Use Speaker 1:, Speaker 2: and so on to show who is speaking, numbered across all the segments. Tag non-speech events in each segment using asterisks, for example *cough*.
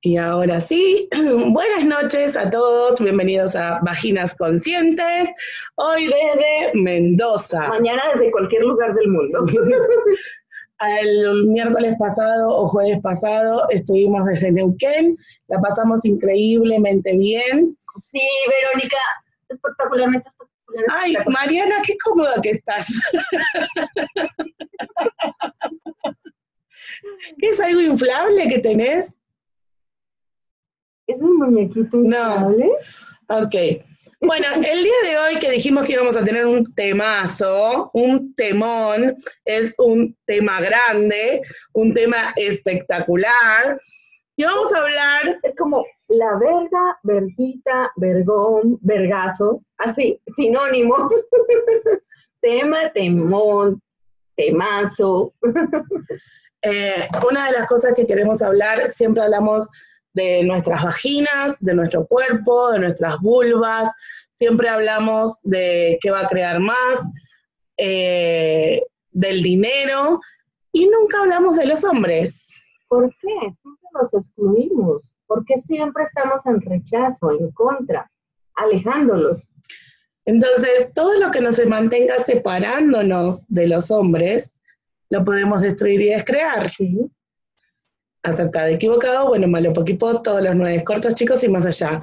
Speaker 1: Y ahora sí, *clears throat* buenas noches a todos, bienvenidos a Vaginas Conscientes, hoy desde Mendoza.
Speaker 2: Mañana desde cualquier lugar del mundo. *laughs*
Speaker 1: El miércoles pasado o jueves pasado estuvimos desde Neuquén, la pasamos increíblemente bien.
Speaker 2: Sí, Verónica, espectacularmente espectacular.
Speaker 1: Ay, Mariana, qué cómoda que estás. *laughs* ¿Qué es algo inflable que tenés?
Speaker 2: ¿Es un muñequito inflable?
Speaker 1: No. Ok. Bueno, el día de hoy que dijimos que íbamos a tener un temazo, un temón, es un tema grande, un tema espectacular. Y vamos a hablar.
Speaker 2: Es como la verga, verguita, vergón, vergazo, así, sinónimos. *laughs* tema, temón, temazo.
Speaker 1: Eh, una de las cosas que queremos hablar, siempre hablamos de nuestras vaginas, de nuestro cuerpo, de nuestras vulvas, siempre hablamos de qué va a crear más, eh, del dinero, y nunca hablamos de los hombres.
Speaker 2: ¿Por qué? Siempre los excluimos. ¿Por qué siempre estamos en rechazo, en contra, alejándolos?
Speaker 1: Entonces, todo lo que nos mantenga separándonos de los hombres, lo podemos destruir y descrear.
Speaker 2: Sí.
Speaker 1: Acertado, equivocado, bueno, malo, poquito, todos los nueve cortos, chicos, y más allá.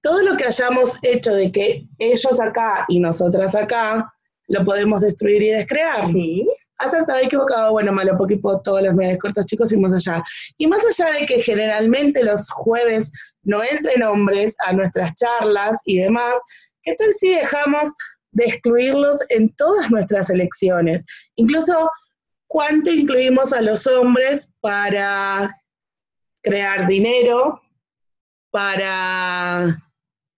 Speaker 1: Todo lo que hayamos hecho de que ellos acá y nosotras acá, lo podemos destruir y descrear.
Speaker 2: Sí.
Speaker 1: Acertado, equivocado, bueno, malo, poquito, todos los nueve cortos, chicos, y más allá. Y más allá de que generalmente los jueves no entren hombres a nuestras charlas y demás, ¿qué tal si dejamos de excluirlos en todas nuestras elecciones? Incluso cuánto incluimos a los hombres para crear dinero, para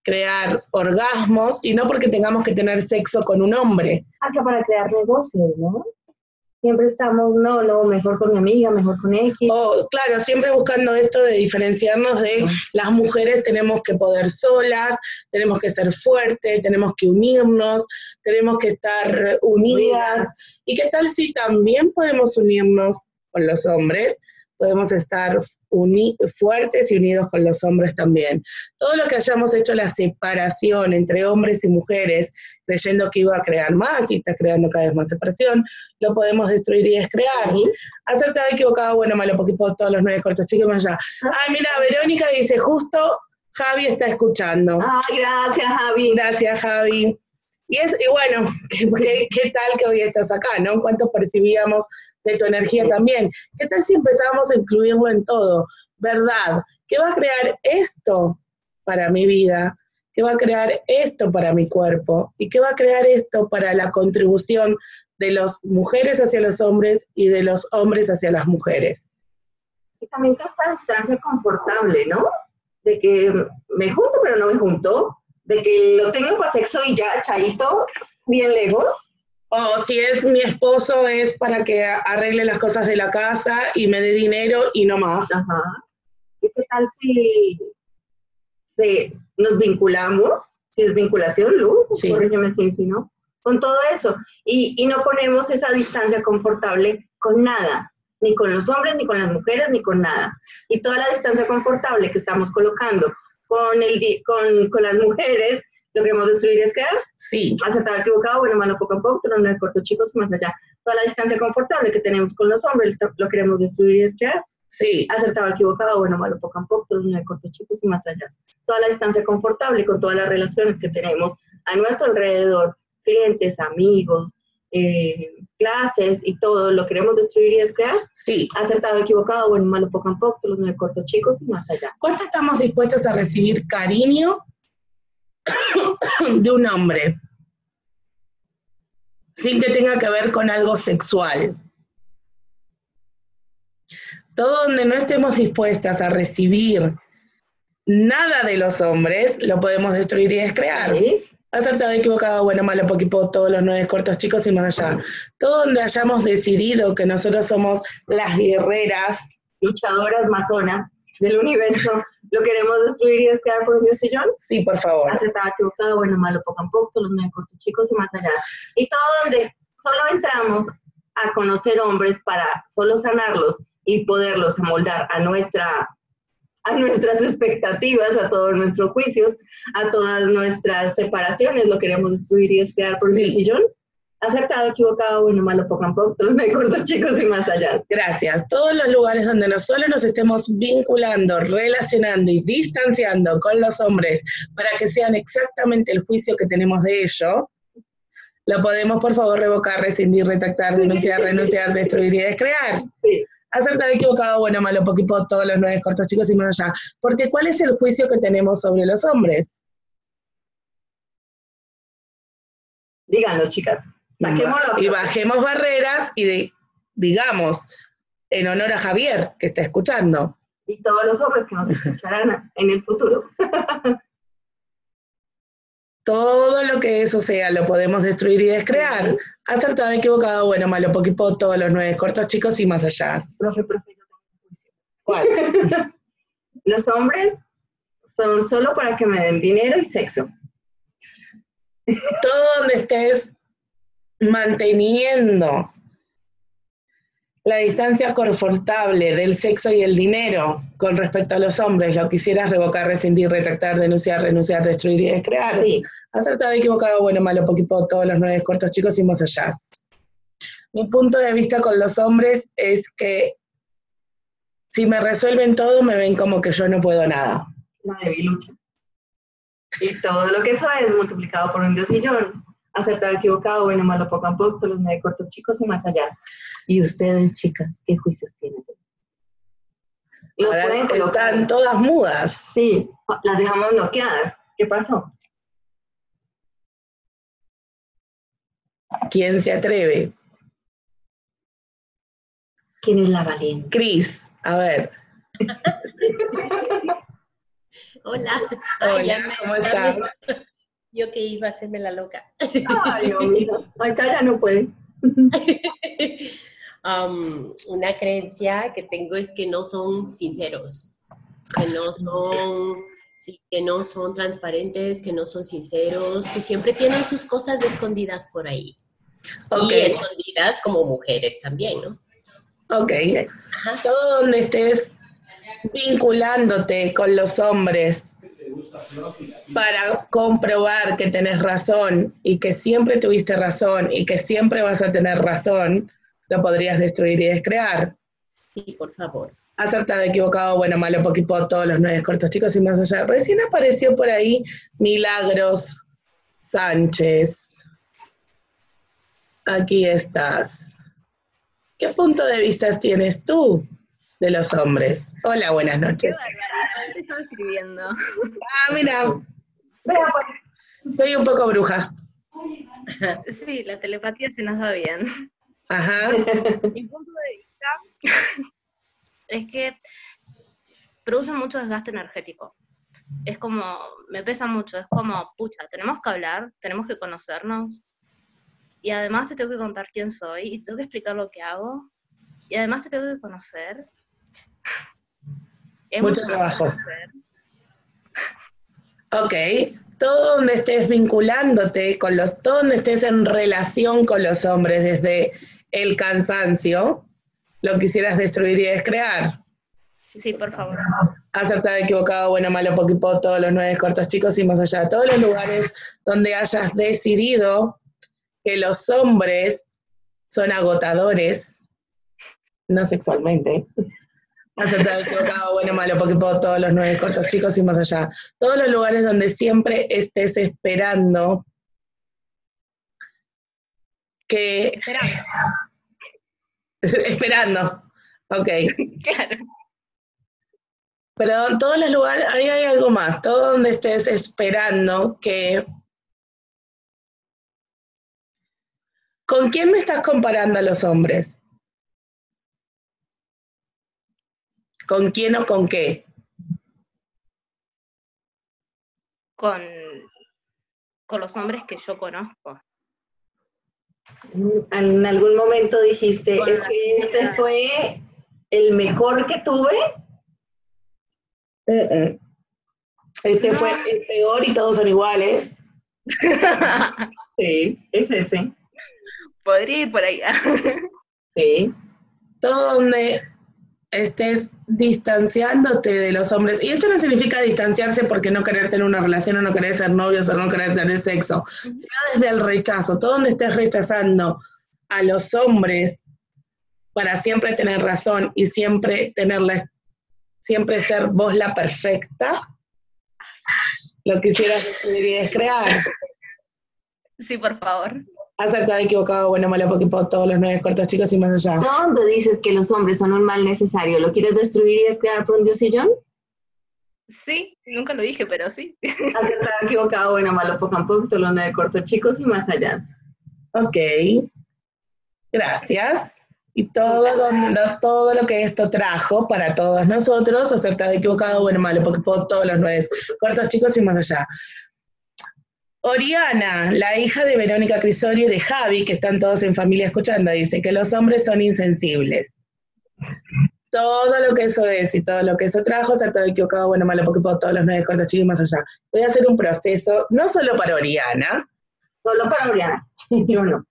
Speaker 1: crear orgasmos, y no porque tengamos que tener sexo con un hombre.
Speaker 2: Hasta para crear negocios, ¿no? Siempre estamos, no, no, mejor con mi amiga, mejor con X.
Speaker 1: O, claro, siempre buscando esto de diferenciarnos de las mujeres tenemos que poder solas, tenemos que ser fuertes, tenemos que unirnos, tenemos que estar unidas. ¿Y qué tal si también podemos unirnos con los hombres? Podemos estar fuertes y unidos con los hombres también. Todo lo que hayamos hecho la separación entre hombres y mujeres, creyendo que iba a crear más y está creando cada vez más separación, lo podemos destruir y descrear. Acertado, equivocado, bueno, malo, poquito, todos los nueve cortos chicos más allá. Ay, mira, Verónica dice, justo Javi está escuchando.
Speaker 2: Ay, gracias, Javi.
Speaker 1: Gracias, Javi. Y es, y bueno, *laughs* ¿qué, ¿qué, tal que hoy estás acá, no? ¿Cuánto percibíamos de tu energía también. ¿Qué tal si empezamos a incluirlo en todo? ¿Verdad? ¿Qué va a crear esto para mi vida? ¿Qué va a crear esto para mi cuerpo? ¿Y qué va a crear esto para la contribución de las mujeres hacia los hombres y de los hombres hacia las mujeres?
Speaker 2: Y también que esta distancia confortable, ¿no? De que me junto pero no me junto, de que lo tengo para sexo y ya, chaito, bien lejos,
Speaker 1: o si es mi esposo, es para que arregle las cosas de la casa y me dé dinero y no más.
Speaker 2: Ajá. ¿Y qué tal si, nos vinculamos? Si es vinculación, Lu, sí. corrígeme si, si no. Con todo eso. Y, y no ponemos esa distancia confortable con nada. Ni con los hombres, ni con las mujeres, ni con nada. Y toda la distancia confortable que estamos colocando con, el, con, con las mujeres ¿Lo queremos destruir es crear?
Speaker 1: Sí.
Speaker 2: Acertado, equivocado, bueno, malo, poco a poco, el corto, chicos, más allá. Toda la distancia confortable que tenemos con los hombres, ¿lo queremos destruir es crear?
Speaker 1: Sí.
Speaker 2: Acertado, equivocado, bueno, malo, poco a poco, el corto, chicos, y más allá. Toda la distancia confortable con todas las relaciones que tenemos a nuestro alrededor, clientes, amigos, eh, clases y todo, ¿lo queremos destruir y descrear?
Speaker 1: Sí.
Speaker 2: Acertado, equivocado, bueno, malo, poco a poco, los nueve cortos chicos y más allá.
Speaker 1: ¿Cuánto estamos dispuestos a recibir cariño *coughs* de un hombre, sin que tenga que ver con algo sexual. Todo donde no estemos dispuestas a recibir nada de los hombres, lo podemos destruir y descrear. ¿Sí? Acertado, equivocado, bueno, malo, poquito, todos los nueve cortos chicos y más allá. Todo donde hayamos decidido que nosotros somos las guerreras,
Speaker 2: luchadoras masonas del universo, ¿Lo queremos destruir y desquedar por un sillón?
Speaker 1: Sí, por favor.
Speaker 2: Aceptado, equivocado, bueno, malo, poco a poco, los nueve cortos chicos y más allá. Y todo donde solo entramos a conocer hombres para solo sanarlos y poderlos amoldar a nuestra a nuestras expectativas, a todos nuestros juicios, a todas nuestras separaciones, lo queremos destruir y crear por el sillón. Acertado, equivocado, bueno, malo, poco a poco, me cortos *laughs* chicos y más allá.
Speaker 1: Gracias. Todos los lugares donde no solo nos estemos vinculando, relacionando y distanciando con los hombres para que sean exactamente el juicio que tenemos de ellos, lo podemos, por favor, revocar, rescindir, retractar, denunciar, renunciar, *laughs* destruir y descrear. Sí. Acertado, equivocado, bueno, malo, poquito, todos los nueve cortos chicos y más allá. Porque ¿cuál es el juicio que tenemos sobre los hombres?
Speaker 2: Díganos, chicas. Saquémoslo.
Speaker 1: Y bajemos barreras y digamos, en honor a Javier, que está escuchando.
Speaker 2: Y todos los hombres que nos escucharán *laughs* en el futuro.
Speaker 1: Todo lo que eso sea lo podemos destruir y descrear. Acertado, equivocado, bueno, malo, poquito, todos los nueve cortos chicos y más allá.
Speaker 2: Profe, profe, ¿Cuál? *laughs* los hombres son solo para que me den dinero y sexo.
Speaker 1: Todo donde estés manteniendo la distancia confortable del sexo y el dinero con respecto a los hombres, lo quisieras revocar, rescindir, retractar, denunciar, renunciar, destruir y descrear. Sí. Acertado, equivocado, bueno, malo, poquito, todos los nueve cortos chicos y más allá. Mi punto de vista con los hombres es que si me resuelven todo, me ven como que yo no puedo nada.
Speaker 2: La debilucha. Y todo lo que eso es multiplicado por un diosillón. Acertado, equivocado, bueno, malo, poco a poco, todos los nueve cortos chicos y más allá. Y ustedes, chicas, ¿qué juicios tienen?
Speaker 1: Lo pueden colocar. Están todas mudas.
Speaker 2: Sí, las dejamos bloqueadas. ¿Qué pasó?
Speaker 1: ¿Quién se atreve?
Speaker 2: ¿Quién es la valiente?
Speaker 1: Cris, a ver. *laughs*
Speaker 3: Hola.
Speaker 1: Hola, ¿cómo estás? *laughs*
Speaker 3: Yo que iba a hacerme la loca.
Speaker 2: Ay, Dios mío. Acá ya no puede. *laughs*
Speaker 3: Um, una creencia que tengo es que no son sinceros, que no son sí, que no son transparentes, que no son sinceros, que siempre tienen sus cosas escondidas por ahí. Y escondidas como mujeres también, ¿no?
Speaker 1: Ok. Todo donde estés vinculándote con los hombres para comprobar que tenés razón y que siempre tuviste razón y que siempre vas a tener razón, lo podrías destruir y descrear.
Speaker 3: Sí, por favor
Speaker 1: acertado, equivocado, bueno, malo, poquito, todos los nueve cortos chicos y más allá. Recién apareció por ahí Milagros Sánchez. Aquí estás. ¿Qué punto de vista tienes tú de los hombres? Hola, buenas noches.
Speaker 4: Qué estoy escribiendo.
Speaker 1: Ah, mira. Soy un poco bruja.
Speaker 4: Sí, la telepatía se nos da bien.
Speaker 1: Ajá.
Speaker 4: Mi punto de vista es que produce mucho desgaste energético. Es como, me pesa mucho, es como, pucha, tenemos que hablar, tenemos que conocernos, y además te tengo que contar quién soy, y te tengo que explicar lo que hago, y además te tengo que conocer. *laughs*
Speaker 1: mucho trabajo. Ok, todo donde estés vinculándote con los, todo donde estés en relación con los hombres, desde el cansancio, lo quisieras destruir y descrear.
Speaker 4: Sí, sí, por favor.
Speaker 1: Acertado, equivocado, bueno, malo, poquito, todos los nueve cortos chicos y más allá. Todos los lugares donde hayas decidido que los hombres son agotadores, no sexualmente. Acertado, equivocado, bueno, malo, poquito, todos los nueve cortos chicos y más allá. Todos los lugares donde siempre estés esperando que...
Speaker 4: Esperando *laughs*
Speaker 1: Esperando. Ok. *laughs*
Speaker 4: Claro.
Speaker 1: Pero en todos los lugares, ahí hay algo más. Todo donde estés esperando que... ¿Con quién me estás comparando a los hombres? ¿Con quién o con qué?
Speaker 4: Con, con los hombres que yo conozco
Speaker 2: en algún momento dijiste, es que este fue el mejor que tuve. Este fue el peor y todos son iguales. *laughs* sí, es ese.
Speaker 4: Podría ir por ahí. *laughs*
Speaker 2: sí.
Speaker 1: Todo donde estés distanciándote de los hombres. Y esto no significa distanciarse porque no querer tener una relación o no querer ser novios o no querer tener sexo, sino desde el rechazo. Todo donde estés rechazando a los hombres para siempre tener razón y siempre tenerla, siempre ser vos la perfecta, lo quisieras escribir es crear.
Speaker 4: Sí, por favor.
Speaker 1: Acertado, equivocado, bueno, malo, porque todos los nueve cortos chicos y más allá.
Speaker 2: ¿Dónde dices que los hombres son un mal necesario? ¿Lo quieres destruir y descrear por un diosillón?
Speaker 4: Sí, nunca lo dije, pero sí.
Speaker 2: Acertado, equivocado, bueno, malo, poco a poco, todos los nueve cortos chicos y más allá.
Speaker 1: Ok. Gracias y todo, lo, todo lo que esto trajo para todos nosotros, acertado, equivocado, bueno, malo, porque puedo todos los nueve, cortos chicos y más allá. Oriana, la hija de Verónica Crisori y de Javi, que están todos en familia escuchando, dice que los hombres son insensibles. Todo lo que eso es y todo lo que eso trajo, acertado, equivocado, bueno, malo, porque puedo todos los nueve cortos chicos y más allá. Voy a hacer un proceso, no solo para Oriana.
Speaker 2: Solo para Oriana, yo no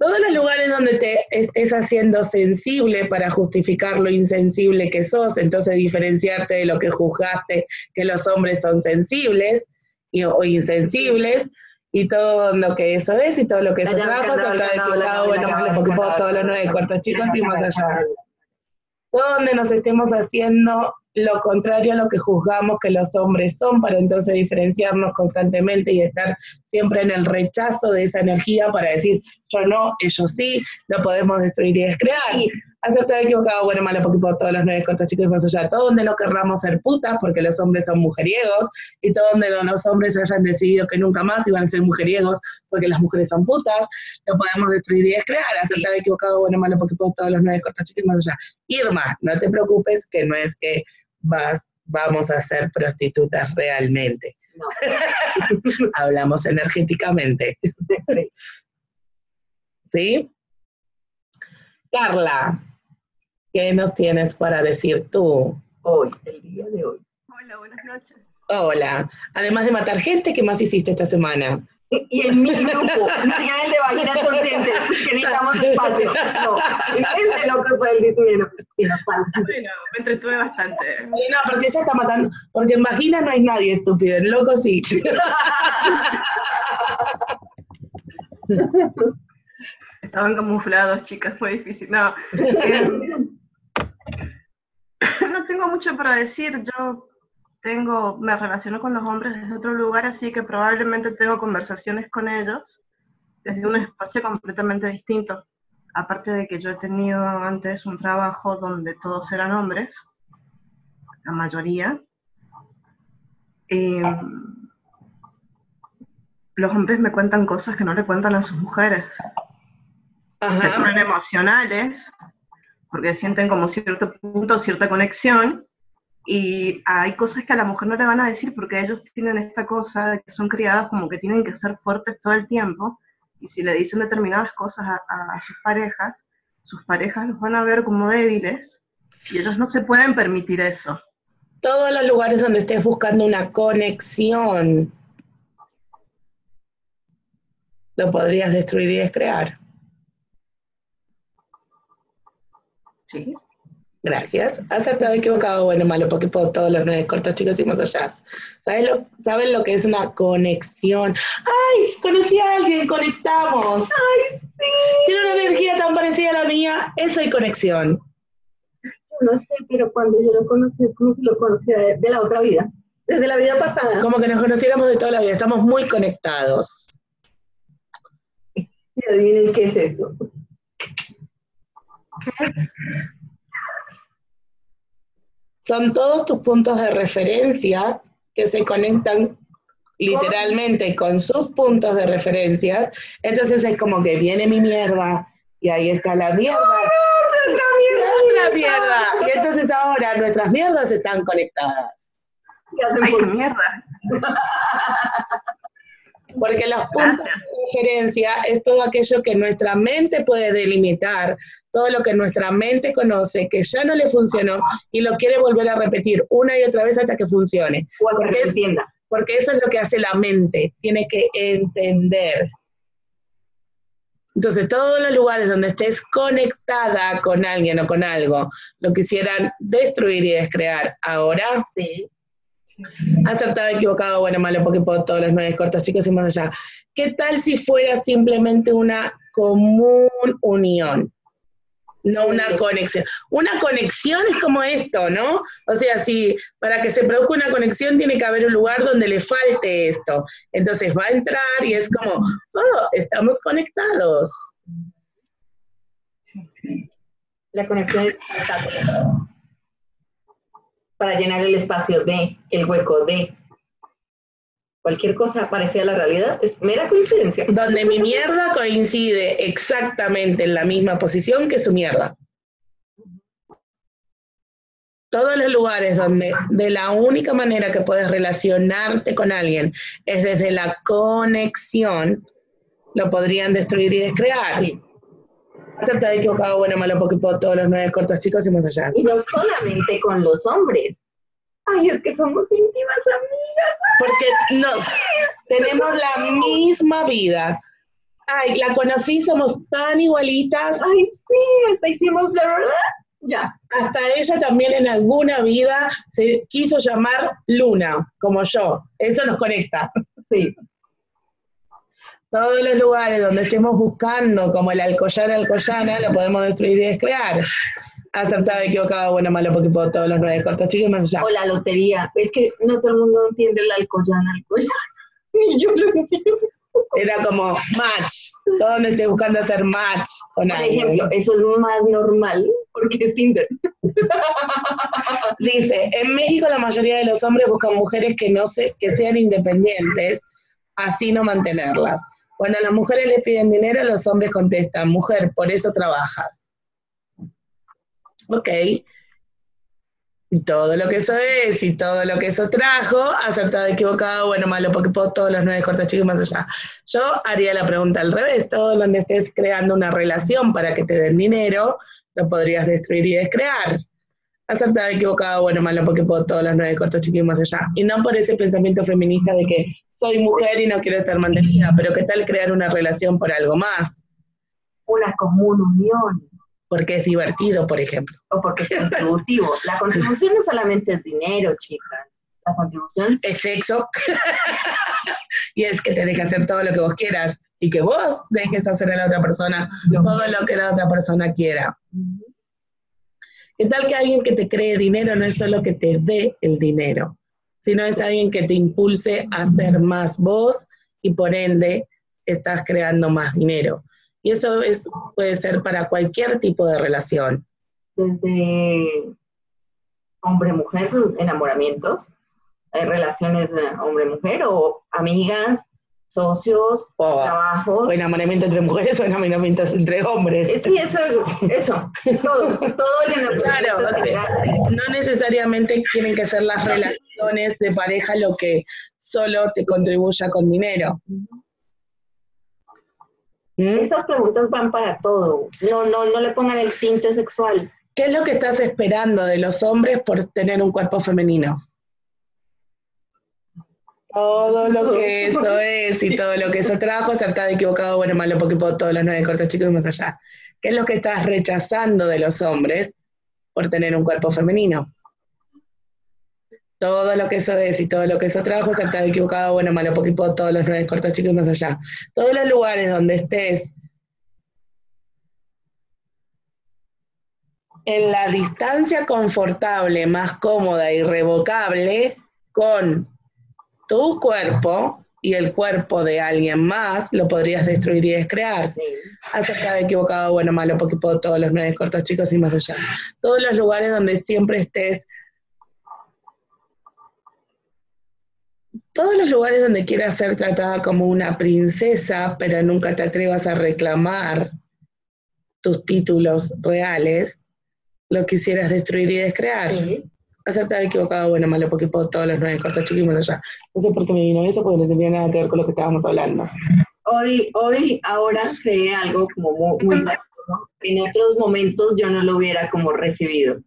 Speaker 1: todos los lugares donde te estés haciendo sensible para justificar lo insensible que sos, entonces diferenciarte de lo que juzgaste que los hombres son sensibles o insensibles, y todo lo que eso es, y todo lo que eso trabajo, está bueno, porque puedo todos los nueve cuartos chicos y más allá. *laughs* Donde nos estemos haciendo lo contrario a lo que juzgamos que los hombres son, para entonces diferenciarnos constantemente y estar siempre en el rechazo de esa energía para decir, yo no, ellos sí, lo podemos destruir y descrear. Aceptar equivocado, bueno, malo, porque por todos los nueve cortos chicos y más allá, todo donde no querramos ser putas, porque los hombres son mujeriegos, y todo donde los hombres hayan decidido que nunca más iban a ser mujeriegos, porque las mujeres son putas, lo podemos destruir y descrear. Aceptar equivocado, bueno, malo, porque por todos los nueve cortos chicos y más allá. Irma, no te preocupes, que no es que vas, vamos a ser prostitutas realmente. *laughs* Hablamos energéticamente. ¿Sí? Carla, ¿qué nos tienes para decir tú?
Speaker 2: Hoy, el día de hoy.
Speaker 5: Hola, buenas noches.
Speaker 1: Hola. Además de matar gente, ¿qué más hiciste esta semana?
Speaker 2: y en mi grupo, no el de vaginas conscientes, que necesitamos espacio. No, el de locos fue el dinero que nos falta.
Speaker 5: Bueno, me entretuve bastante.
Speaker 1: no, porque ella está matando, porque en vagina no hay nadie estúpido, en loco sí.
Speaker 5: Estaban camuflados, chicas, fue difícil. No, eh, *laughs* no tengo mucho para decir. Yo tengo, me relaciono con los hombres desde otro lugar, así que probablemente tengo conversaciones con ellos desde un espacio completamente distinto. Aparte de que yo he tenido antes un trabajo donde todos eran hombres, la mayoría. los hombres me cuentan cosas que no le cuentan a sus mujeres. Se ponen emocionales porque sienten como cierto punto, cierta conexión, y hay cosas que a la mujer no le van a decir porque ellos tienen esta cosa de que son criadas como que tienen que ser fuertes todo el tiempo. Y si le dicen determinadas cosas a, sus parejas, sus parejas los van a ver como débiles y ellos no se pueden permitir eso.
Speaker 1: Todos los lugares donde estés buscando una conexión, lo podrías destruir y descrear.
Speaker 5: Sí.
Speaker 1: Gracias. Acertado, equivocado, bueno, malo, porque puedo todos los nueve cortos, chicos, y más allá. lo, ¿Saben lo que es una conexión? ¡Ay! Conocí a alguien, conectamos. ¡Ay, sí! Tiene una energía tan parecida a la mía. Eso hay conexión.
Speaker 2: no sé, pero cuando yo lo conocí, como si lo conocía de, la otra vida, desde la vida pasada.
Speaker 1: Como que nos conociéramos de toda la vida, estamos muy conectados.
Speaker 2: Y adivinen qué es eso.
Speaker 1: Son todos tus puntos de referencia que se conectan literalmente con sus puntos de referencia. Entonces es como que viene mi mierda y ahí está la mierda.
Speaker 2: ¡Oh, otra mierda!
Speaker 1: ¡Otra mierda! Y entonces ahora nuestras mierdas están conectadas.
Speaker 5: ¡Ay, qué mierda! *laughs*
Speaker 1: Porque los puntos de referencia es todo aquello que nuestra mente puede delimitar, todo lo que nuestra mente conoce, que ya no le funcionó y lo quiere volver a repetir una y otra vez hasta que funcione.
Speaker 2: porque,
Speaker 1: porque eso es lo que hace la mente, tiene que entender. Entonces, todos los lugares donde estés conectada con alguien o con algo, lo quisieran destruir y descrear ahora.
Speaker 2: Sí.
Speaker 1: Acertado, equivocado, bueno, malo, porque puedo todos los nueve cortos, chicos, y más allá. ¿Qué tal si fuera simplemente una común unión? no una conexión. Una conexión es como esto, ¿no? O sea, si para que se produzca una conexión tiene que haber un lugar donde le falte esto. Entonces va a entrar y es como, oh, estamos conectados.
Speaker 2: La conexión es para llenar el espacio de, el hueco de. Cualquier cosa parecida a la realidad es mera coincidencia.
Speaker 1: Donde mi mierda coincide exactamente en la misma posición que su mierda. Todos los lugares donde de la única manera que puedes relacionarte con alguien es desde la conexión, lo podrían destruir y descrear. Sí. Acertado, equivocado, bueno, malo, porque puedo todos los nueve cortos chicos y más allá.
Speaker 2: Y no solamente con los hombres, ay, es que somos íntimas amigas.
Speaker 1: Porque nos tenemos la misma vida. Ay, la conocí, somos tan igualitas.
Speaker 2: Ay, sí, hasta hicimos bla, bla,
Speaker 1: Ya. Hasta ella también en alguna vida se quiso llamar Luna, como yo. Eso nos conecta.
Speaker 2: Sí.
Speaker 1: Todos los lugares donde estemos buscando, como el Alcoyana, Alcoyana, lo podemos destruir y descrear acertado, equivocado, bueno, malo, porque puedo todos los nueve cortos chicos más allá.
Speaker 2: O la lotería. Es que no todo el mundo entiende el alcoyana, alcoyana. *laughs* Y yo lo entiendo.
Speaker 1: Era como match. Todo donde esté buscando hacer match con
Speaker 2: Por ejemplo, eso es más normal porque es Tinder. *laughs*
Speaker 1: Dice, en México la mayoría de los hombres buscan mujeres que no se, que sean independientes, así no mantenerlas. Cuando las mujeres le piden dinero, los hombres contestan, mujer, por eso trabajas ok. Y todo lo que eso es y todo lo que eso trajo, acertado, equivocado, bueno, malo, porque puedo todos los nueve cortos chicos más allá. Yo haría la pregunta al revés, todo donde estés creando una relación para que te den dinero, lo podrías destruir y descrear. Acertado, equivocado, bueno, malo, porque puedo todos los nueve cortos chicos más allá. Y no por ese pensamiento feminista de que soy mujer y no quiero estar mantenida, pero ¿qué tal crear una relación por algo más?
Speaker 2: Una común unión
Speaker 1: porque es divertido, por ejemplo.
Speaker 2: O porque es contributivo. La contribución no solamente es dinero, chicas. La contribución
Speaker 1: es sexo. y es que te deje hacer todo lo que vos quieras y que vos dejes hacer a la otra persona todo lo que la otra persona quiera. ¿Qué tal que alguien que te cree dinero no es solo que te dé el dinero, sino es alguien que te impulse a hacer más vos y por ende estás creando más dinero? Y eso es, puede ser para cualquier tipo de relación.
Speaker 2: Desde hombre-mujer, enamoramientos, relaciones hombre-mujer o amigas, socios, o, trabajos.
Speaker 1: O enamoramiento entre mujeres o enamoramiento entre hombres.
Speaker 2: Eh, sí, eso, eso, todo, todo el
Speaker 1: enamoramiento. Claro, no necesariamente tienen que ser las relaciones de pareja lo que solo te contribuya con dinero.
Speaker 2: ¿Mm? Esas preguntas van para todo. No, no, no le pongan el tinte sexual.
Speaker 1: ¿Qué es lo que estás esperando de los hombres por tener un cuerpo femenino? Todo lo que *laughs* eso es y todo lo que eso trajo, acertado, equivocado, bueno, malo, porque todos los nueve cortos chicos y más allá. ¿Qué es lo que estás rechazando de los hombres por tener un cuerpo femenino? todo lo que eso es y todo lo que eso trajo, acertado, equivocado, bueno, malo, poquito, todos los nueve cortos chicos más allá. Todos los lugares donde estés en la distancia confortable, más cómoda, y irrevocable con tu cuerpo y el cuerpo de alguien más, lo podrías destruir y descrear. Sí. Acertado, equivocado, bueno, malo, poquito, todos los nueve cortos chicos y más allá. Todos los lugares donde siempre estés todos los lugares donde quieras ser tratada como una princesa, pero nunca te atrevas a reclamar tus títulos reales, lo quisieras destruir y descrear. Sí. Acertado, equivocado, bueno, malo, porque puedo todos los nueve cortos chiquitos allá. No sé por qué me vino eso, porque no tenía nada que ver con lo que estábamos hablando.
Speaker 2: Hoy, hoy, ahora creé algo como muy, muy En otros momentos yo no lo hubiera como recibido.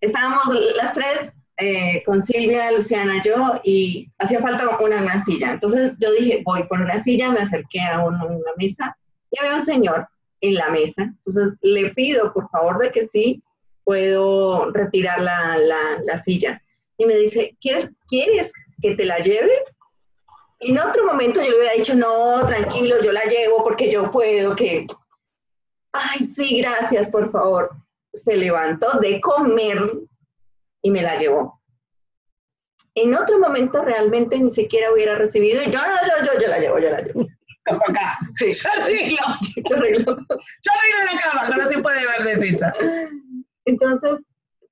Speaker 2: Estábamos las tres eh, con Silvia, Luciana, yo, y hacía falta una, una silla. Entonces yo dije, voy por una silla, me acerqué a una, mesa y había un señor en la mesa. Entonces le pido, por favor, de que sí puedo retirar la, silla. Y me dice, ¿quieres, ¿quieres que te la lleve? En otro momento yo le hubiera dicho, no, tranquilo, yo la llevo porque yo puedo, que... Ay, sí, gracias, por favor. Se levantó de comer y me la llevó. En otro momento realmente ni siquiera hubiera recibido y yo, no, yo, yo, yo la llevo, yo la llevo.
Speaker 1: Como acá. Sí, yo arreglo. Yo arreglo. Yo arreglo la cama, no se puede ver deshecha.
Speaker 2: Entonces,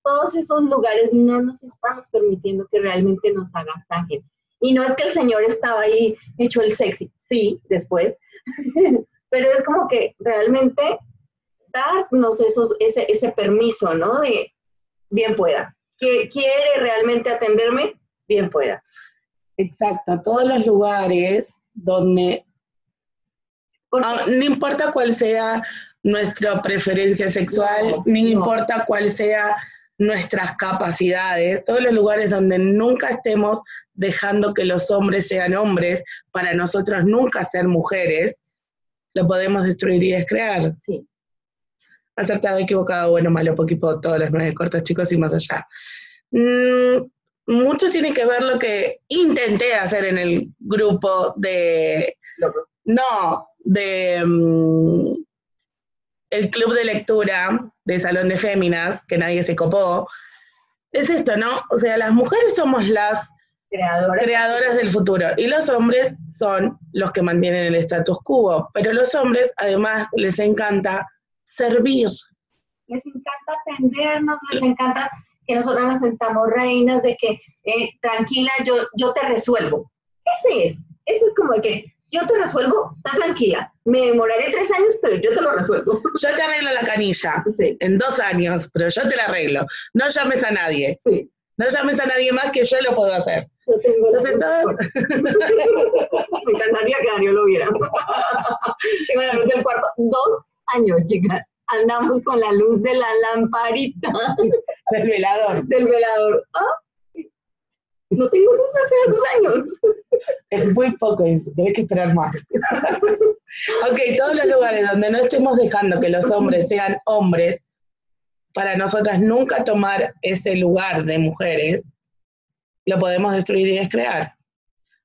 Speaker 2: todos esos lugares no nos estamos permitiendo que realmente nos agasajen. Y no es que el Señor estaba ahí hecho el sexy, sí, después, *laughs* pero es como que realmente darnos esos, ese, ese permiso, ¿no? De bien pueda. Que quiere realmente atenderme, bien pueda.
Speaker 1: Exacto, todos los lugares donde, ah, no importa cuál sea nuestra preferencia sexual, no, importa cuál sea nuestras capacidades, todos los lugares donde nunca estemos dejando que los hombres sean hombres, para nosotros nunca ser mujeres, lo podemos destruir y descrear.
Speaker 2: Sí.
Speaker 1: Acertado, equivocado, bueno, malo, poquito, todas las nueve cortas, chicos, y más allá. Mm, mucho tiene que ver lo que intenté hacer en el grupo de... No, de... Mm, el club de lectura de Salón de Féminas, que nadie se copó, es esto, ¿no? O sea, las mujeres somos las creadoras. del futuro y los hombres son los que mantienen el status quo, pero los hombres además les encanta servir.
Speaker 2: Les encanta atendernos, les encanta que nosotros nos sentamos reinas, de que eh, tranquila, yo, yo te resuelvo. Ese es, ese es como de que yo te resuelvo, está tranquila. Me demoraré tres años, pero yo te lo resuelvo.
Speaker 1: Yo te arreglo la canilla en dos años, pero yo te la arreglo. No llames a nadie.
Speaker 2: Sí.
Speaker 1: No llames a nadie más que yo lo puedo hacer. Yo tengo Entonces, *laughs*
Speaker 2: Me encantaría que Daniel lo viera. *laughs* tengo la luz del cuarto. Dos años, chicas. Andamos con la luz de la lamparita.
Speaker 1: Del velador.
Speaker 2: Del velador. ¿Ah? No tengo luz hace dos años.
Speaker 1: Es muy poco eso, tenés que esperar más. ok, todos los lugares donde no estemos dejando que los hombres sean hombres, para nosotras nunca tomar ese lugar de mujeres, lo podemos destruir y descrear.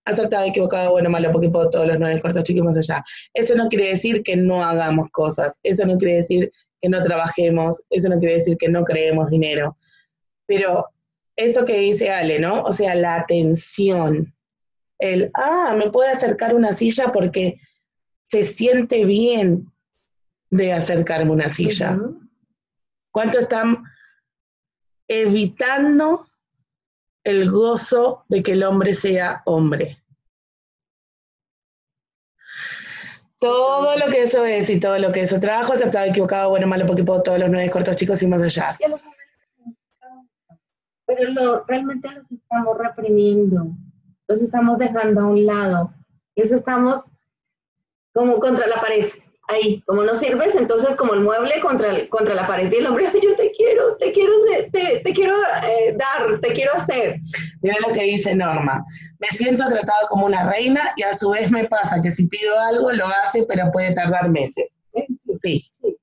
Speaker 1: Acertado, equivocado, bueno, malo, porque puedo todos los nueve cortos chicos más allá. Eso no quiere decir que no hagamos cosas, eso no quiere decir que no trabajemos, eso no quiere decir que no creemos dinero. Pero eso que dice Ale, ¿no? O sea, la atención. El, ah, me puede acercar una silla porque se siente bien de acercarme una silla. ¿Cuánto están evitando el gozo de que el hombre sea hombre? Todo lo que eso es y todo lo que eso trabajo aceptado, equivocado, bueno, malo, porque puedo todos los nueve cortos chicos y más allá
Speaker 2: pero realmente los estamos reprimiendo, los estamos dejando a un lado, los estamos como contra la pared, ahí, como no sirves, entonces como el mueble contra, contra la pared y el hombre, yo te quiero, te quiero, te, te quiero eh, dar, te quiero hacer.
Speaker 1: Mira lo que dice Norma, me siento tratado como una reina y a su vez me pasa que si pido algo lo hace, pero puede tardar meses.
Speaker 2: sí. sí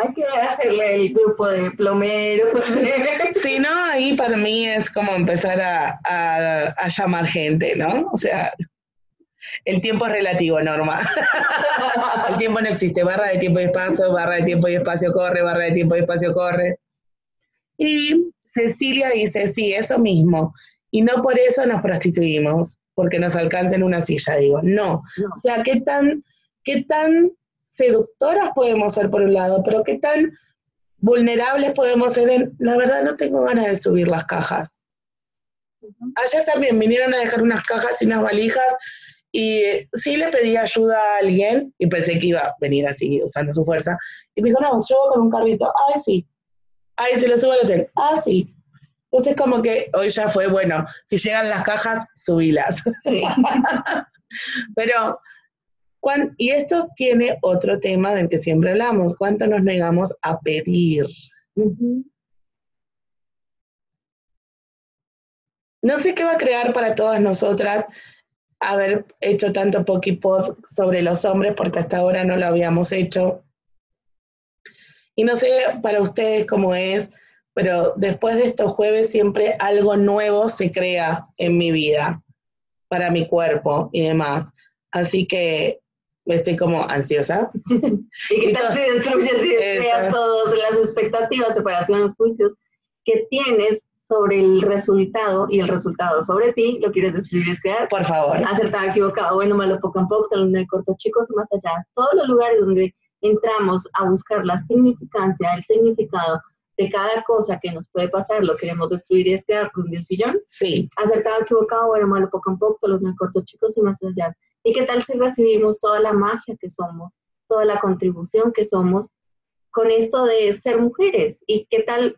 Speaker 2: hay que hacerle el grupo de plomeros. *laughs*
Speaker 1: Sí, ¿no? Ahí para mí es como empezar a, llamar gente, ¿no? O sea, el tiempo es relativo, Norma. *laughs* el tiempo no existe. Barra de tiempo y espacio, barra de tiempo y espacio corre, barra de tiempo y espacio corre. Y Cecilia dice, sí, eso mismo. Y no por eso nos prostituimos, porque nos alcancen una silla, digo. No. no. O sea, ¿qué tan, qué tan seductoras podemos ser por un lado, pero qué tan vulnerables podemos ser en, la verdad no tengo ganas de subir las cajas. Ayer también vinieron a dejar unas cajas y unas valijas y sí le pedí ayuda a alguien y pensé que iba a venir así usando su fuerza y me dijo, no, yo con un carrito, ay sí, ay se lo subo al hotel, ah sí. Entonces como que hoy ya fue, bueno, si llegan las cajas, subílas. *laughs* Pero y esto tiene otro tema del que siempre hablamos, ¿cuánto nos negamos a pedir? No sé qué va a crear para todas nosotras haber hecho tanto Pokipod sobre los hombres, porque hasta ahora no lo habíamos hecho. Y no sé para ustedes cómo es, pero después de estos jueves siempre algo nuevo se crea en mi vida, para mi cuerpo y demás. Así que estoy como ansiosa.
Speaker 2: y que tal si destruyes y *laughs* deseas todas las expectativas, separaciones, juicios que tienes sobre el resultado y el resultado sobre ti, lo quieres destruir es crear.
Speaker 1: Por favor.
Speaker 2: Acertado, equivocado, bueno, malo, poco en poco, talón de corto, chicos, más allá. Todos los lugares donde entramos a buscar la significancia, el significado de cada cosa que nos puede pasar, lo queremos destruir y es crear con Dios y John.
Speaker 1: Sí.
Speaker 2: Acertado, equivocado, bueno, malo, poco en poco, talón de corto, chicos, y más allá. ¿Y qué tal si recibimos toda la magia que somos, toda la contribución que somos con esto de ser mujeres? ¿Y qué tal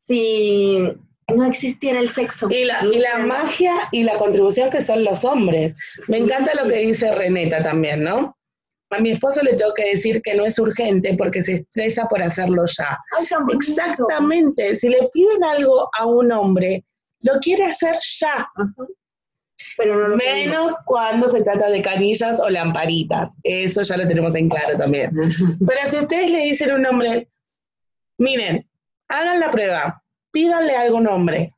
Speaker 2: si no existiera el sexo.
Speaker 1: Y la, y la magia y la contribución que son los hombres. Me encanta lo que dice Reneta también, ¿no? A mi esposo le tengo que decir que no es urgente porque se estresa por hacerlo ya. Exactamente. Si le piden algo a un hombre, lo quiere hacer ya. Pero no Menos cuando se trata de canillas o lamparitas. Eso ya lo tenemos en claro también. Pero si ustedes le dicen a un hombre, miren, hagan la prueba, pídanle algo un hombre.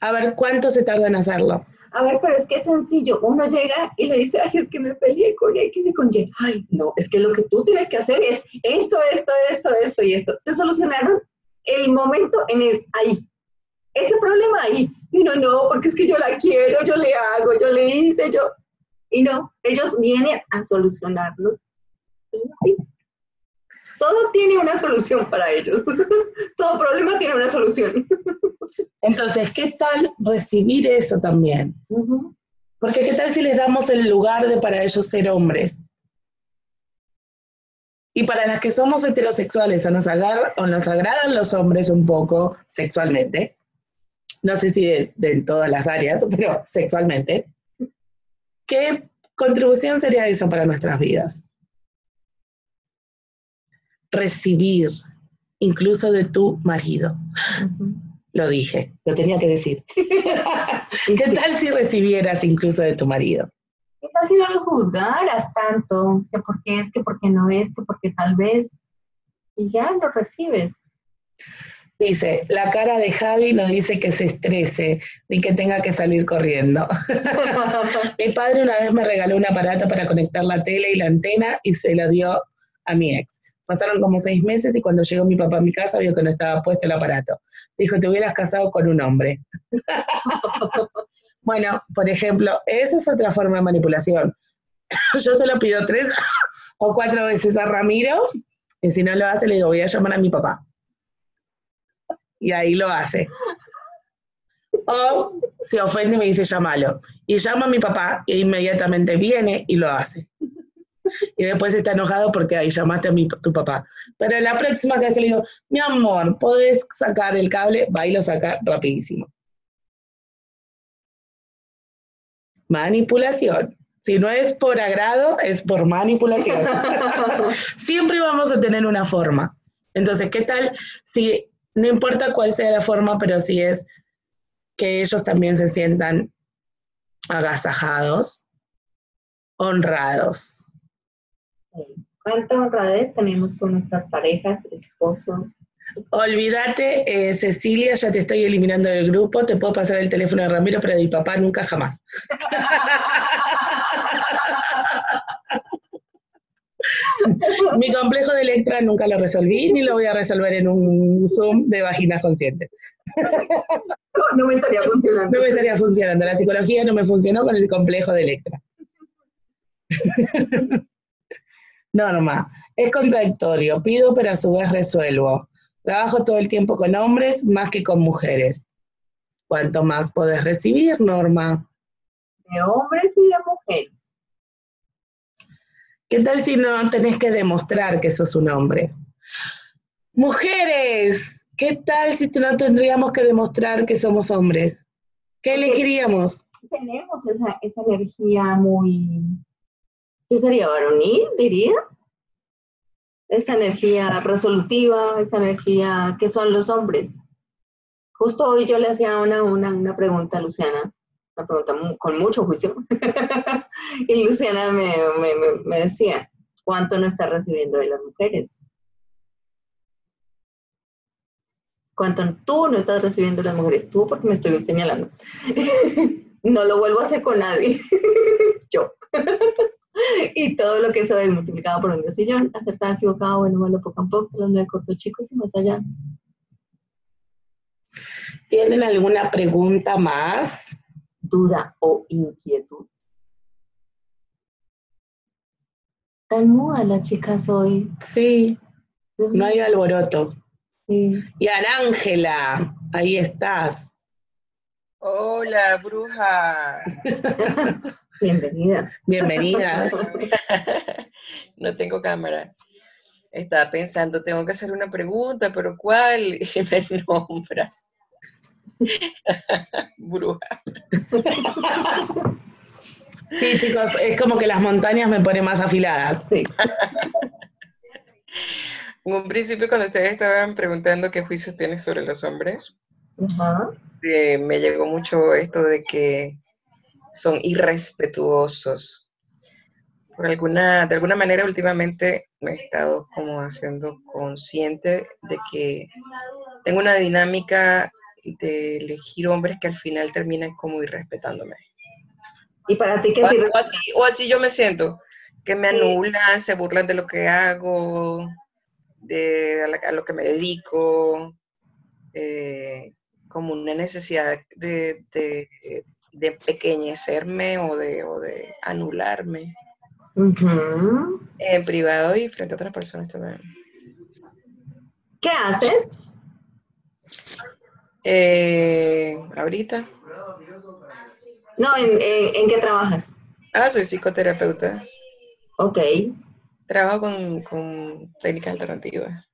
Speaker 1: A ver cuánto se tarda en hacerlo.
Speaker 2: A ver, pero es que es sencillo. Uno llega y le dice, ay, es que me peleé con X y con Y. Ay, no, es que lo que tú tienes que hacer es esto, esto, esto, esto y esto. Te solucionaron el momento en es, ahí. Ese problema ahí. Y no, no, porque es que yo la quiero, yo le hago, yo le hice, yo. Y no, ellos vienen a solucionarnos todo tiene una solución para ellos. *laughs* todo problema tiene una solución. *laughs*
Speaker 1: Entonces, ¿qué tal recibir eso también? Porque ¿qué tal si les damos el lugar de para ellos ser hombres? Y para las que somos heterosexuales o nos, o nos agradan los hombres un poco sexualmente, no sé si de, en todas las áreas, *laughs* pero sexualmente, ¿qué contribución sería eso para nuestras vidas? recibir, incluso de tu marido. Lo dije, lo tenía que decir. *laughs* ¿Qué tal si recibieras incluso de tu marido?
Speaker 2: ¿Qué tal si no lo juzgaras tanto? Que por qué es, que por qué no es, que porque tal vez. Y ya lo recibes.
Speaker 1: Dice, la cara de Javi no dice que se estrese ni que tenga que salir corriendo. *laughs* Mi padre una vez me regaló un aparato para conectar la tele y la antena y se lo dio a mi ex. Pasaron como seis meses y cuando llegó mi papá a mi casa vio que no estaba puesto el aparato. Dijo, te hubieras casado con un hombre. *laughs* bueno, por ejemplo, esa es otra forma de manipulación. *laughs* Yo se lo pido tres o cuatro veces a Ramiro y si no lo hace le digo, voy a llamar a mi papá. Y ahí lo hace. O se ofende y me dice, llámalo. Y llama a mi papá e inmediatamente viene y lo hace y después está enojado porque ahí llamaste a mi, tu papá. Pero la próxima vez que le digo, mi amor, ¿podés sacar el cable? Va y lo saca rapidísimo. Manipulación. Si no es por agrado, es por manipulación. *laughs* Siempre vamos a tener una forma. Entonces, ¿qué tal si, no importa cuál sea la forma, pero si es que ellos también se sientan agasajados, honrados,
Speaker 2: ¿Cuánta honradez tenemos con nuestras parejas, esposos?
Speaker 1: Olvídate, eh, Cecilia, ya te estoy eliminando del grupo, te puedo pasar el teléfono de Ramiro, pero de mi papá nunca jamás. *laughs* mi complejo de Electra nunca lo resolví, ni lo voy a resolver en un Zoom de vaginas conscientes. *laughs*
Speaker 2: no me estaría funcionando.
Speaker 1: No me estaría funcionando. La psicología no me funcionó con el complejo de Electra. *laughs* Norma, es contradictorio. Pido, pero a su vez resuelvo. Trabajo todo el tiempo con hombres más que con mujeres. ¿Cuánto más podés recibir, Norma?
Speaker 2: De hombres y de mujeres.
Speaker 1: ¿Qué tal si no tenés que demostrar que sos un hombre? Mujeres, ¿qué tal si no tendríamos que demostrar que somos hombres? ¿Qué elegiríamos?
Speaker 2: Tenemos esa, esa energía muy ¿qué sería varonil, diría? Esa energía resolutiva, esa energía que son los hombres. Justo hoy yo le hacía una, una, una pregunta a Luciana, una pregunta con mucho juicio. *laughs* y Luciana me, me, me decía, ¿cuánto no está recibiendo de las mujeres? ¿Cuánto tú no estás recibiendo de las mujeres? Tú porque me estoy señalando. *laughs* no lo vuelvo a hacer con nadie. *laughs* Yo. *laughs* y todo lo que eso es multiplicado por un diosillón, acertado, equivocado, bueno, malo, poco a poco, los nueve cortos chicos y más allá.
Speaker 1: ¿Tienen alguna pregunta más?
Speaker 2: Duda o inquietud. Tan muda las chicas hoy.
Speaker 1: Sí, no hay alboroto. Sí. Y Arángela, ahí estás.
Speaker 6: Hola, bruja. *laughs*
Speaker 2: Bienvenida.
Speaker 1: Bienvenida. *laughs*
Speaker 6: no tengo cámara. Estaba pensando, tengo que hacer una pregunta, pero ¿cuál? *laughs* Y me nombras. Bruja.
Speaker 1: Sí, chicos, es como que las montañas me ponen más afiladas. Sí.
Speaker 6: En un principio, cuando ustedes estaban preguntando qué juicios tienes sobre los hombres, eh, me llegó mucho esto de que son irrespetuosos. Por alguna, de alguna manera últimamente me he estado como haciendo consciente de que tengo una dinámica de elegir hombres que al final terminan como irrespetándome.
Speaker 2: ¿Y para ti qué
Speaker 6: o, o, así, o así yo me siento, que me anulan, se burlan de lo que hago, de a, lo que me dedico, eh, como una necesidad de, de pequeñecerme o de, o de anularme. En privado y frente a otras personas también.
Speaker 2: ¿Qué haces?
Speaker 6: Eh, ahorita.
Speaker 2: No, ¿en, en, qué trabajas?
Speaker 6: Ah, soy psicoterapeuta.
Speaker 2: Ok.
Speaker 6: Trabajo con, con técnicas alternativas.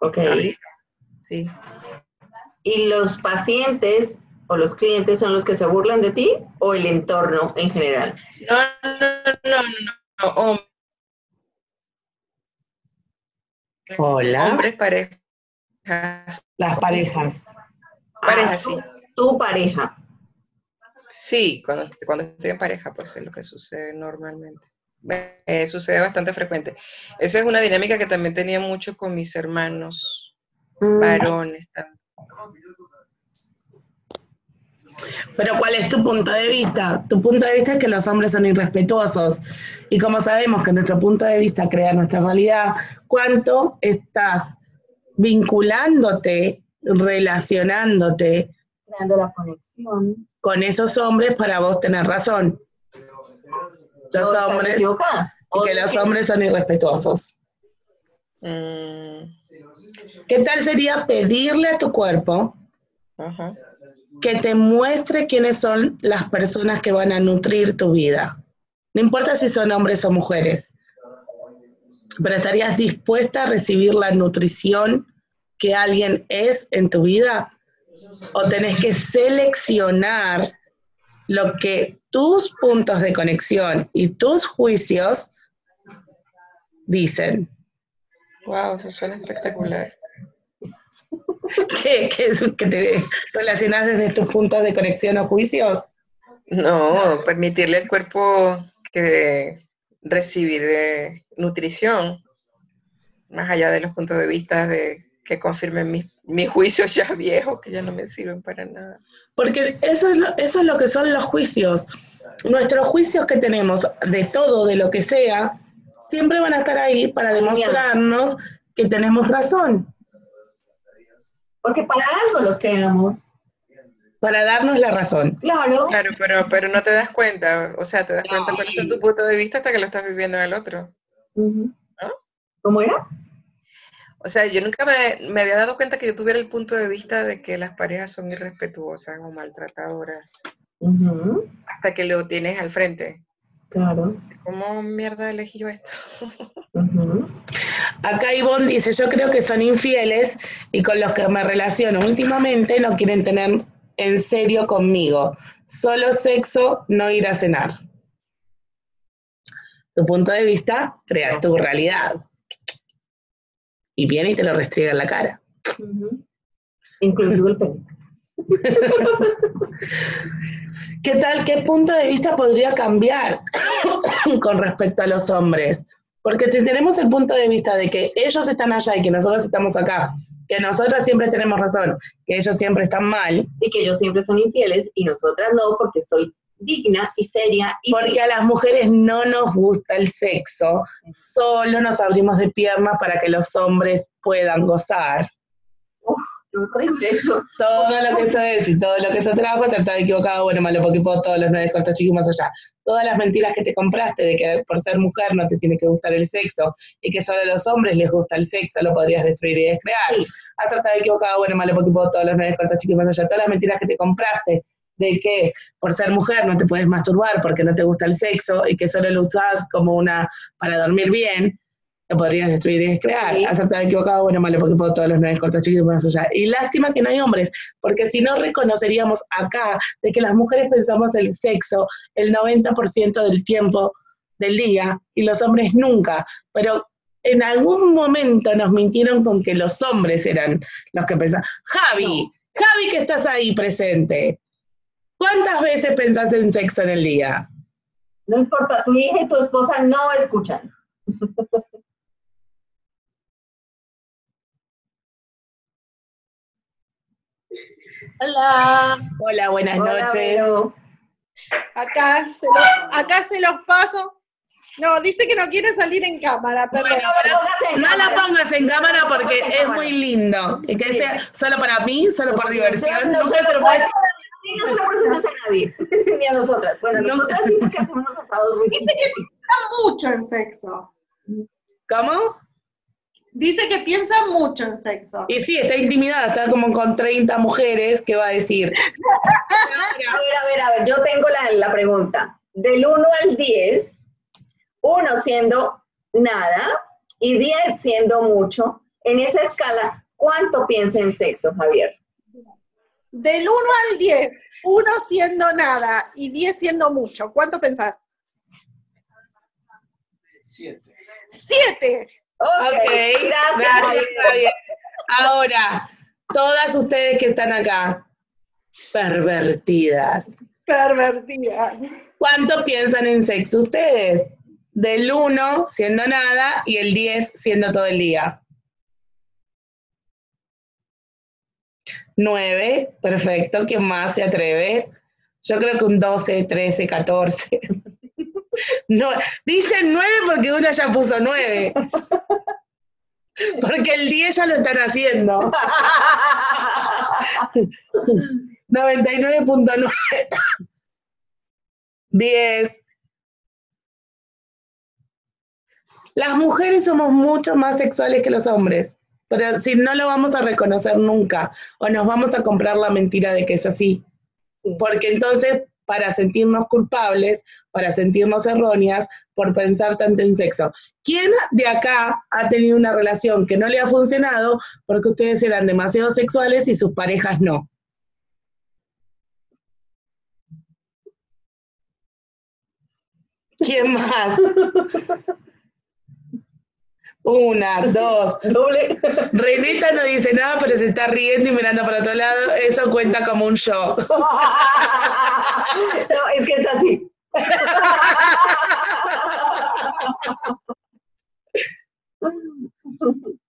Speaker 2: Ok.
Speaker 6: Sí.
Speaker 2: ¿Y los pacientes o los clientes son los que se burlan de ti o el entorno en general?
Speaker 6: No, no, no, no.
Speaker 1: Hola.
Speaker 6: Hombres, parejas.
Speaker 1: Las parejas.
Speaker 6: Parejas, sí.
Speaker 2: Tu pareja.
Speaker 6: Sí, cuando, cuando estoy en pareja, pues es lo que sucede normalmente. Me, sucede bastante frecuente. Esa es una dinámica que también tenía mucho con mis hermanos mm. varones.
Speaker 1: Pero ¿cuál es tu punto de vista? Tu punto de vista es que los hombres son irrespetuosos. Y como sabemos que nuestro punto de vista crea nuestra realidad, ¿cuánto estás vinculándote, relacionándote?
Speaker 2: Creando la conexión.
Speaker 1: Con esos hombres para vos tener razón. Los hombres. Y que los hombres son irrespetuosos. Mm. ¿Qué tal sería pedirle a tu cuerpo que te muestre quiénes son las personas que van a nutrir tu vida. No importa si son hombres o mujeres, pero estarías dispuesta a recibir la nutrición que alguien es en tu vida o tenés que seleccionar lo que tus puntos de conexión y tus juicios dicen.
Speaker 6: Wow, eso suena espectacular. *laughs*
Speaker 1: ¿Qué, que te relacionas desde tus puntos de conexión o juicios?
Speaker 6: No, permitirle al cuerpo que recibir eh, nutrición, más allá de los puntos de vista de que confirmen mis, mis, juicios ya *laughs* viejos, que ya no me sirven para nada.
Speaker 1: Porque eso es, lo, eso es lo que son los juicios. Nuestros juicios que tenemos de todo, de lo que sea, siempre van a estar ahí para demostrarnos que tenemos razón.
Speaker 2: Porque para algo los creamos.
Speaker 1: Para darnos la razón.
Speaker 2: Claro.
Speaker 6: Claro, pero, pero no te das cuenta, o sea, te das cuenta cuál es tu punto de vista hasta que lo estás viviendo en el otro.
Speaker 2: ¿Cómo era?
Speaker 6: O sea, yo nunca me, había dado cuenta que yo tuviera el punto de vista de que las parejas son irrespetuosas o maltratadoras. Hasta que lo tienes al frente.
Speaker 2: Claro.
Speaker 6: ¿Cómo mierda elegí yo esto? *laughs*
Speaker 1: Acá Ivonne dice, yo creo que son infieles y con los que me relaciono últimamente no quieren tener en serio conmigo. Solo sexo, no ir a cenar. Tu punto de vista crea tu realidad. Y viene y te lo restriega en la cara.
Speaker 2: Incluso el *laughs*
Speaker 1: ¿Qué tal, qué punto de vista podría cambiar *coughs* con respecto a los hombres? Porque si tenemos el punto de vista de que ellos están allá y que nosotros estamos acá, que nosotras siempre tenemos razón, que ellos siempre están mal.
Speaker 2: Y que ellos siempre son infieles y nosotras no, porque estoy digna y seria. Y
Speaker 1: porque a las mujeres no nos gusta el sexo, solo nos abrimos de piernas para que los hombres puedan gozar.
Speaker 2: Uf, qué horrible eso.
Speaker 1: Todo lo que eso es y todo lo que eso trabajo, acertado, equivocado, bueno, malo, puedo todos los nueve cortos chicos más allá. Todas las mentiras que te compraste de que por ser mujer no te tiene que gustar el sexo y que solo a los hombres les gusta el sexo, lo podrías destruir y descrear. Sí. Acertado, equivocado, bueno, malo, puedo todos los nueve cortos chicos más allá. Todas las mentiras que te compraste de que por ser mujer no te puedes masturbar porque no te gusta el sexo y que solo lo usas como una para dormir bien, lo podrías destruir y descrear. Sí. Acertado, equivocado, bueno, malo, porque puedo todos los nueve cortos chicos más allá. Y lástima que no hay hombres, porque si no reconoceríamos acá de que las mujeres pensamos el sexo el 90% del tiempo del día y los hombres nunca. Pero en algún momento nos mintieron con que los hombres eran los que pensaban. Javi, no. Javi que estás ahí presente. ¿Cuántas veces pensás en sexo en el día?
Speaker 2: No importa, tu hija y tu esposa no escuchan.
Speaker 7: Hola.
Speaker 1: Hola, buenas Hola, noches.
Speaker 7: Acá se, los, acá se los paso. No, dice que no quiere salir en cámara, perdón. Bueno,
Speaker 1: pero no la pongas en cámara porque es muy lindo. Y que sea solo para mí, solo por diversión. No, no, no,
Speaker 2: no se lo presentas a nadie, *laughs* ni a nosotras. Bueno, nosotras sí que hacemos unos asados muy
Speaker 7: Dice que piensa mucho en sexo.
Speaker 1: ¿Cómo?
Speaker 7: Dice que piensa mucho en sexo.
Speaker 1: Y sí, está intimidada, está como con 30 mujeres, ¿qué va a decir?
Speaker 2: a ver, a ver, a ver, yo tengo la, la pregunta. Del 1 al 10, 1 siendo nada y 10 siendo mucho, en esa escala, ¿cuánto piensa en sexo, Javier?
Speaker 7: Del 1 al 10, 1 siendo nada y 10 siendo mucho, ¿cuánto pensás?
Speaker 8: 7.
Speaker 7: 7.
Speaker 1: Ok, okay gracias. gracias Ahora, todas ustedes que están acá, pervertidas.
Speaker 7: Pervertidas.
Speaker 1: ¿Cuánto piensan en sexo ustedes? Del 1 siendo nada y el 10 siendo todo el día. 9, perfecto. ¿Quién más se atreve? Yo creo que un 12, 13, 14. No, dicen 9 porque uno ya puso 9. Porque el 10 ya lo están haciendo. *laughs* 99.9. 10. Las mujeres somos mucho más sexuales que los hombres pero si no lo vamos a reconocer nunca o nos vamos a comprar la mentira de que es así. Porque entonces, para sentirnos culpables, para sentirnos erróneas por pensar tanto en sexo. ¿Quién de acá ha tenido una relación que no le ha funcionado porque ustedes eran demasiado sexuales y sus parejas no? ¿Quién más? *laughs* Una, dos. Doble. Renita no dice nada, pero se está riendo y mirando para otro lado. Eso cuenta como un show. *laughs*
Speaker 2: No, es que es así.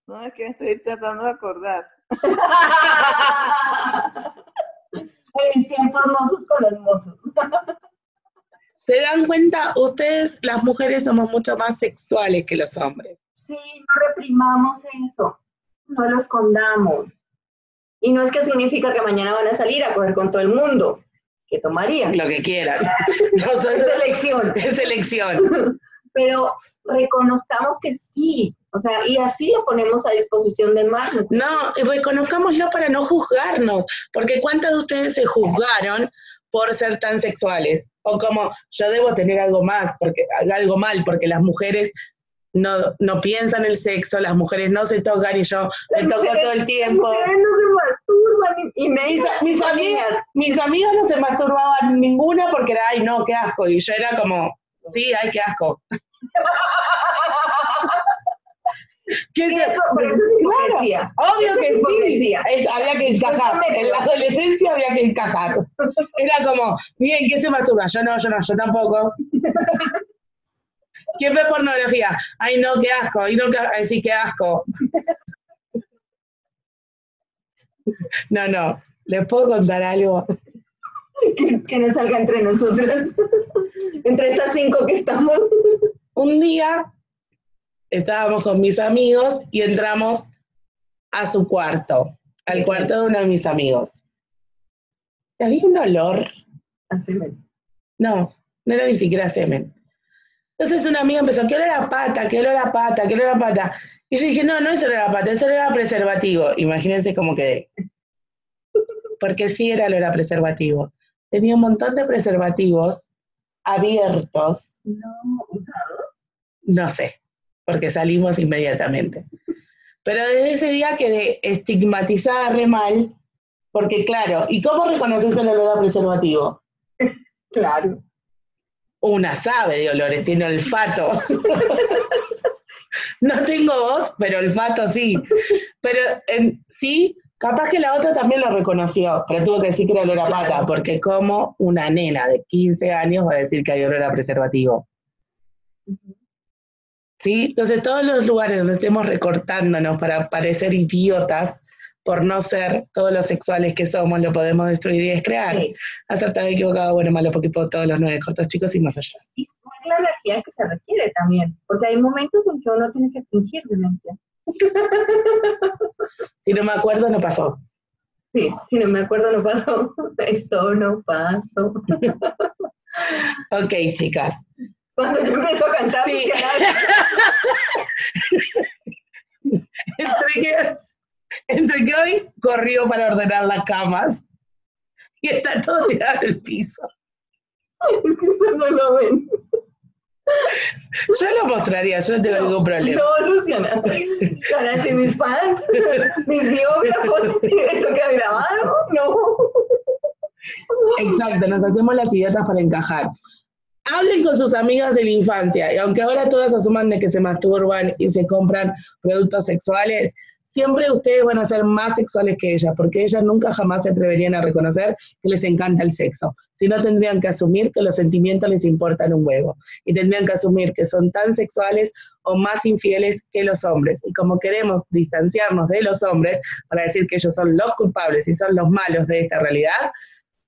Speaker 5: No, es que estoy tratando de acordar.
Speaker 2: En tiempos mozos con los mozos.
Speaker 1: ¿Se dan cuenta? Ustedes, las mujeres, somos mucho más sexuales que los hombres.
Speaker 2: Sí, no reprimamos eso, no lo escondamos. Y no es que significa que mañana van a salir a coger con todo el mundo, que tomarían.
Speaker 1: Lo que quieran. *laughs*
Speaker 2: es elección. *laughs*
Speaker 1: Es elección.
Speaker 2: Pero reconozcamos que sí, o sea, y así lo ponemos a disposición de más.
Speaker 1: No, reconozcámoslo para no juzgarnos, porque ¿cuántas de ustedes se juzgaron por ser tan sexuales? O como, yo debo tener algo más, porque algo mal, porque las mujeres no, no piensan el sexo, las mujeres no se tocan y yo me toco todo el tiempo.
Speaker 2: Las mujeres no se masturban y me
Speaker 1: mis, mis amigas, mis amigas no se masturbaban ninguna porque era, ay no, qué asco. Y yo era como, sí, ay, qué asco. *laughs* ¿Qué es
Speaker 2: eso? Pero eso es hipocresía.
Speaker 1: obvio que sí. Es, había que encajar. En la adolescencia había que encajar. Era como, bien, ¿quién se masturba? Yo no, yo no, yo tampoco. *laughs* ¿Quién ve pornografía? Ay, no, qué asco. Ay, no, qué, ay, sí, qué asco. No, no. ¿Les puedo contar algo?
Speaker 2: Que, que no salga entre nosotras. entre estas cinco que estamos.
Speaker 1: Un día estábamos con mis amigos y entramos a su cuarto, al cuarto de uno de mis amigos. había un olor.
Speaker 2: A semen.
Speaker 1: No, no era ni siquiera semen. Entonces una amiga empezó, ¿qué olor a pata? ¿Qué olor a pata? ¿Qué olor a pata? Y yo dije, no, no es olor a pata, es olor a preservativo. Imagínense cómo quedé. Porque sí era olor a preservativo. Tenía un montón de preservativos abiertos.
Speaker 2: No usados.
Speaker 1: No sé porque salimos inmediatamente. Pero desde ese día quedé estigmatizada re mal, porque claro, ¿y cómo reconoces el olor a preservativo? *laughs*
Speaker 2: Claro.
Speaker 1: Una sabe de olores, tiene olfato. *laughs* no tengo voz, pero olfato sí. Pero en, sí, capaz que la otra también lo reconoció, pero tuvo que decir que era olor a pata, porque como una nena de 15 años va a decir que hay olor a preservativo. ¿sí? Entonces, todos los lugares donde estemos recortándonos para parecer idiotas por no ser todos los sexuales que somos, lo podemos destruir y descrear. Sí. Acertado, equivocado, bueno, malo, poquito, todos los nueve cortos chicos y más allá.
Speaker 2: Y es la energía que se requiere también, porque hay momentos en que uno tiene que fingir demencia. *laughs*
Speaker 1: si no me acuerdo, no pasó.
Speaker 2: Sí, si no me acuerdo, no pasó. *laughs* Esto no pasó. *laughs*
Speaker 1: ok, chicas.
Speaker 2: Cuando yo empiezo a cantar, sí.
Speaker 1: entre, que, entre que hoy corrió para ordenar las camas y está todo tirado en el piso.
Speaker 2: Es que eso no lo ven.
Speaker 1: Yo lo mostraría, yo no tengo ningún problema.
Speaker 2: No, Luciana. Para si mis fans, mis biógrafos, esto que ha grabado, no.
Speaker 1: Exacto, nos hacemos las idiotas para encajar hablen con sus amigas de la infancia, y aunque ahora todas asuman de que se masturban y se compran productos sexuales, siempre ustedes van a ser más sexuales que ellas, porque ellas nunca jamás se atreverían a reconocer que les encanta el sexo. Si no, tendrían que asumir que los sentimientos les importan un huevo. Y tendrían que asumir que son tan sexuales o más infieles que los hombres. Y como queremos distanciarnos de los hombres para decir que ellos son los culpables y son los malos de esta realidad,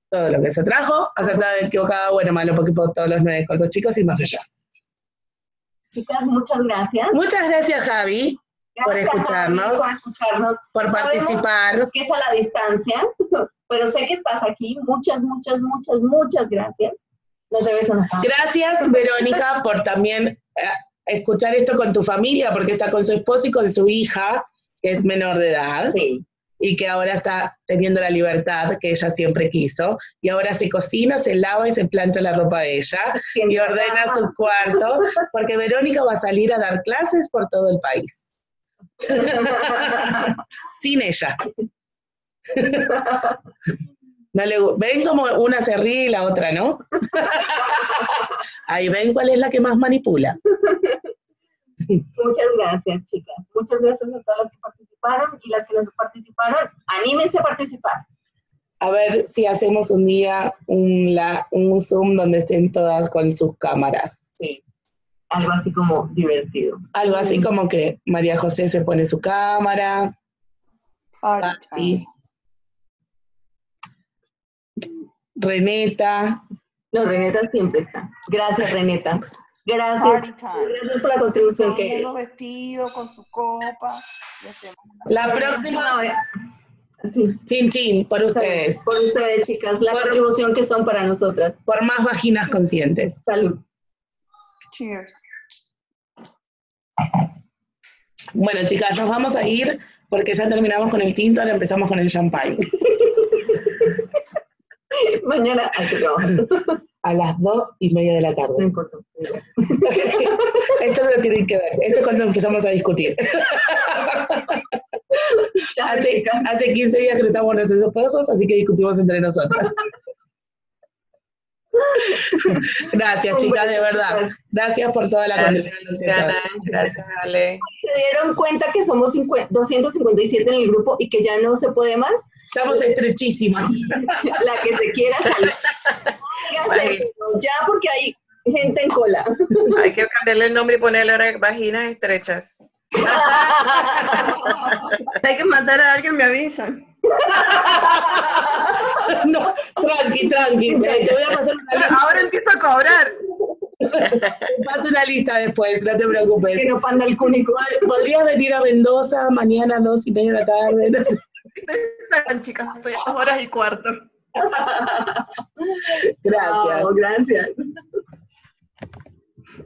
Speaker 1: todo lo que se trajo, acertado, equivocado, bueno, malo, porque por todos los nueve cortos chicos y más allá.
Speaker 2: Chicas, muchas gracias.
Speaker 1: Muchas gracias, Javi, por escucharnos,
Speaker 2: por escucharnos,
Speaker 1: por participar.
Speaker 2: Que es a la distancia, *laughs* pero sé que estás aquí. Muchas, muchas, muchas, muchas gracias. Nos debes una
Speaker 1: Gracias, Verónica, *laughs* por también eh, escuchar esto con tu familia, porque está con su esposo y con su hija, que es menor de edad.
Speaker 2: Sí
Speaker 1: y que ahora está teniendo la libertad que ella siempre quiso. Y ahora se cocina, se lava y se plancha la ropa de ella y ordena sus cuartos, porque Verónica va a salir a dar clases por todo el país. *laughs* Sin ella. No le, ven como una se ríe y la otra no. Ahí ven cuál es la que más manipula.
Speaker 2: Muchas gracias, chicas. Muchas gracias a todas las que participaron y las que no participaron. Anímense a participar.
Speaker 1: A ver si hacemos un día un, la, un Zoom donde estén todas con sus cámaras.
Speaker 2: Algo así como divertido.
Speaker 1: Algo así como que María José se pone su cámara. Pati. Reneta.
Speaker 2: No, Reneta siempre está. Gracias, Reneta. Gracias. Gracias por la contribución que.
Speaker 7: vestido con su copa.
Speaker 1: La próxima. Sí. Chin, chin, por ustedes.
Speaker 2: Por ustedes, chicas. La contribución que son para nosotras.
Speaker 1: Por más vaginas conscientes.
Speaker 2: Salud.
Speaker 7: Cheers.
Speaker 1: Bueno, chicas, nos vamos a ir porque ya terminamos con el tinto, ahora empezamos con el champagne. *laughs*
Speaker 2: Mañana hay que trabajar *laughs*
Speaker 1: a las dos y media de la tarde.
Speaker 2: No importa.
Speaker 1: Esto no lo tienen que ver. Esto es cuando empezamos a discutir. *laughs* hace, hace 15 días que no estamos en esos pasos, así que discutimos entre nosotros. *laughs* Gracias, chicas, de verdad. Gracias por toda la
Speaker 6: Gracias, Luciana. Gracias, Ale.
Speaker 2: ¿Se dieron cuenta que somos 257 en el grupo y que ya no se puede más?
Speaker 1: Estamos estrechísimas. *laughs*
Speaker 2: La que se quiera salir. *laughs* ya porque hay gente en cola.
Speaker 6: Hay que cambiarle el nombre y ponerle ahora vaginas estrechas.
Speaker 5: Hay que matar a alguien, me avisan.
Speaker 1: No, tranqui, tranqui. Te voy a pasar una lista.
Speaker 5: Ahora empiezo a cobrar.
Speaker 1: Te paso una lista después, no te preocupes.
Speaker 2: Que no panda el cúnico.
Speaker 1: Podrías venir a Mendoza mañana a dos y media de la tarde. No sé.
Speaker 5: Estoy chicas, estoy a dos horas y cuarto.
Speaker 1: Gracias.
Speaker 2: Oh, gracias.